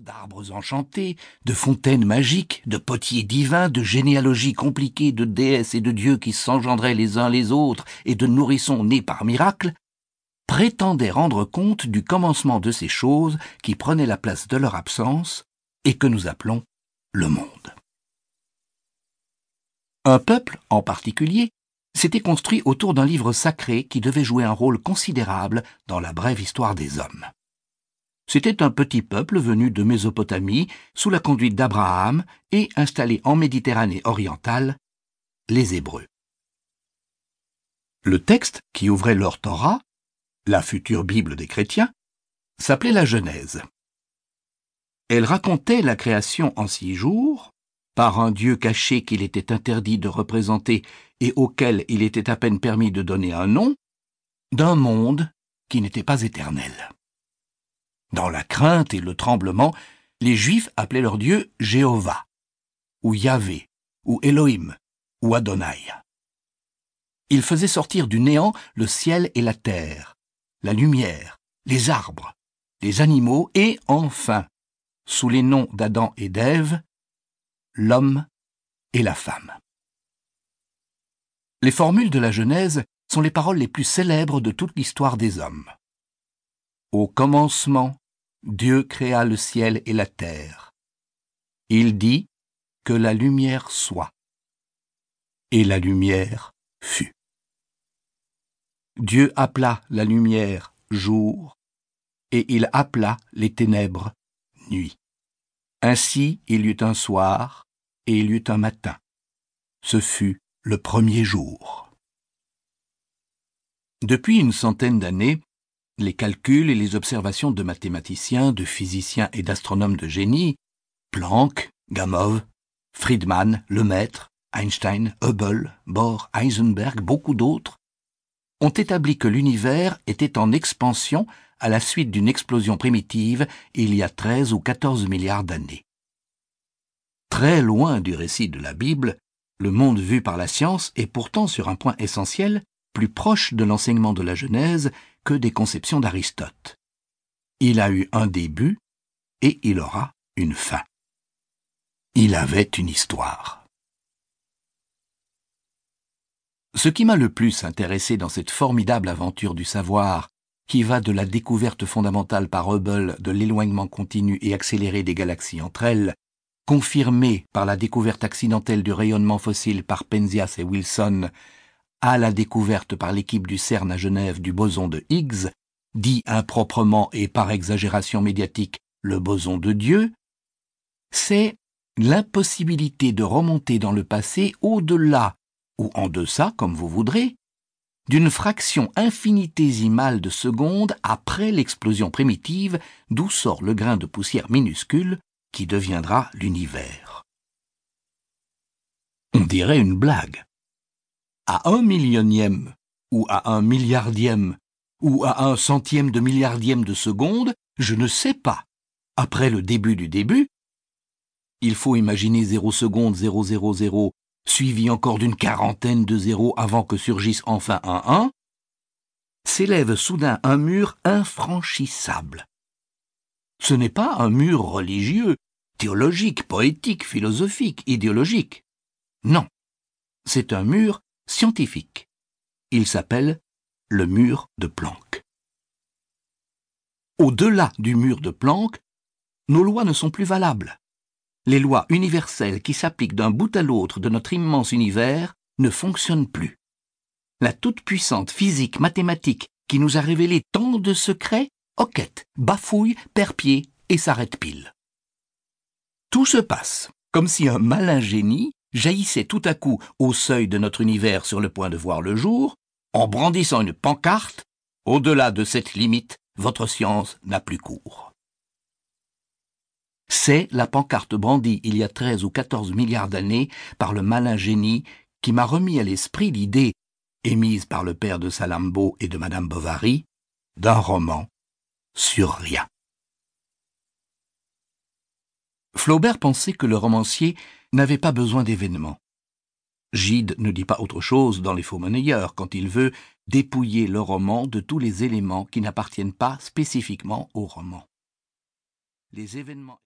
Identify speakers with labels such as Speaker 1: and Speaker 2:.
Speaker 1: d'arbres enchantés, de fontaines magiques, de potiers divins, de généalogies compliquées de déesses et de dieux qui s'engendraient les uns les autres et de nourrissons nés par miracle, prétendaient rendre compte du commencement de ces choses qui prenaient la place de leur absence et que nous appelons le monde. Un peuple, en particulier, s'était construit autour d'un livre sacré qui devait jouer un rôle considérable dans la brève histoire des hommes. C'était un petit peuple venu de Mésopotamie sous la conduite d'Abraham et installé en Méditerranée orientale, les Hébreux. Le texte qui ouvrait leur Torah, la future Bible des chrétiens, s'appelait la Genèse. Elle racontait la création en six jours, par un Dieu caché qu'il était interdit de représenter et auquel il était à peine permis de donner un nom, d'un monde qui n'était pas éternel. Dans la crainte et le tremblement, les Juifs appelaient leur Dieu Jéhovah, ou Yahvé, ou Elohim, ou Adonai. Ils faisaient sortir du néant le ciel et la terre, la lumière, les arbres, les animaux et, enfin, sous les noms d'Adam et d'Ève, l'homme et la femme. Les formules de la Genèse sont les paroles les plus célèbres de toute l'histoire des hommes. Au commencement, Dieu créa le ciel et la terre. Il dit que la lumière soit. Et la lumière fut. Dieu appela la lumière jour, et il appela les ténèbres nuit. Ainsi il y eut un soir, et il y eut un matin. Ce fut le premier jour. Depuis une centaine d'années, les calculs et les observations de mathématiciens, de physiciens et d'astronomes de génie, Planck, Gamow, Friedman, Lemaître, Einstein, Hubble, Bohr, Heisenberg, beaucoup d'autres, ont établi que l'univers était en expansion à la suite d'une explosion primitive il y a 13 ou 14 milliards d'années. Très loin du récit de la Bible, le monde vu par la science est pourtant sur un point essentiel plus proche de l'enseignement de la Genèse des conceptions d'Aristote. Il a eu un début et il aura une fin. Il avait une histoire. Ce qui m'a le plus intéressé dans cette formidable aventure du savoir, qui va de la découverte fondamentale par Hubble de l'éloignement continu et accéléré des galaxies entre elles, confirmée par la découverte accidentelle du rayonnement fossile par Penzias et Wilson, à la découverte par l'équipe du CERN à Genève du boson de Higgs, dit improprement et par exagération médiatique le boson de Dieu, c'est l'impossibilité de remonter dans le passé au-delà, ou en deçà, comme vous voudrez, d'une fraction infinitésimale de seconde après l'explosion primitive d'où sort le grain de poussière minuscule qui deviendra l'univers. On dirait une blague à un millionième, ou à un milliardième, ou à un centième de milliardième de seconde, je ne sais pas. Après le début du début, il faut imaginer 0 seconde 000, suivi encore d'une quarantaine de zéros avant que surgisse enfin un 1, s'élève soudain un mur infranchissable. Ce n'est pas un mur religieux, théologique, poétique, philosophique, idéologique. Non, c'est un mur scientifique. Il s'appelle le mur de Planck. Au-delà du mur de Planck, nos lois ne sont plus valables. Les lois universelles qui s'appliquent d'un bout à l'autre de notre immense univers ne fonctionnent plus. La toute-puissante physique mathématique qui nous a révélé tant de secrets hoquette, bafouille, perd pied et s'arrête pile. Tout se passe comme si un malin génie jaillissait tout à coup au seuil de notre univers sur le point de voir le jour, en brandissant une pancarte, au-delà de cette limite, votre science n'a plus cours. C'est la pancarte brandie il y a treize ou quatorze milliards d'années par le malin génie qui m'a remis à l'esprit l'idée, émise par le père de Salammbô et de madame Bovary, d'un roman sur rien. Flaubert pensait que le romancier n'avait pas besoin d'événements. Gide ne dit pas autre chose dans Les Faux Monnayeurs quand il veut dépouiller le roman de tous les éléments qui n'appartiennent pas spécifiquement au roman. Les événements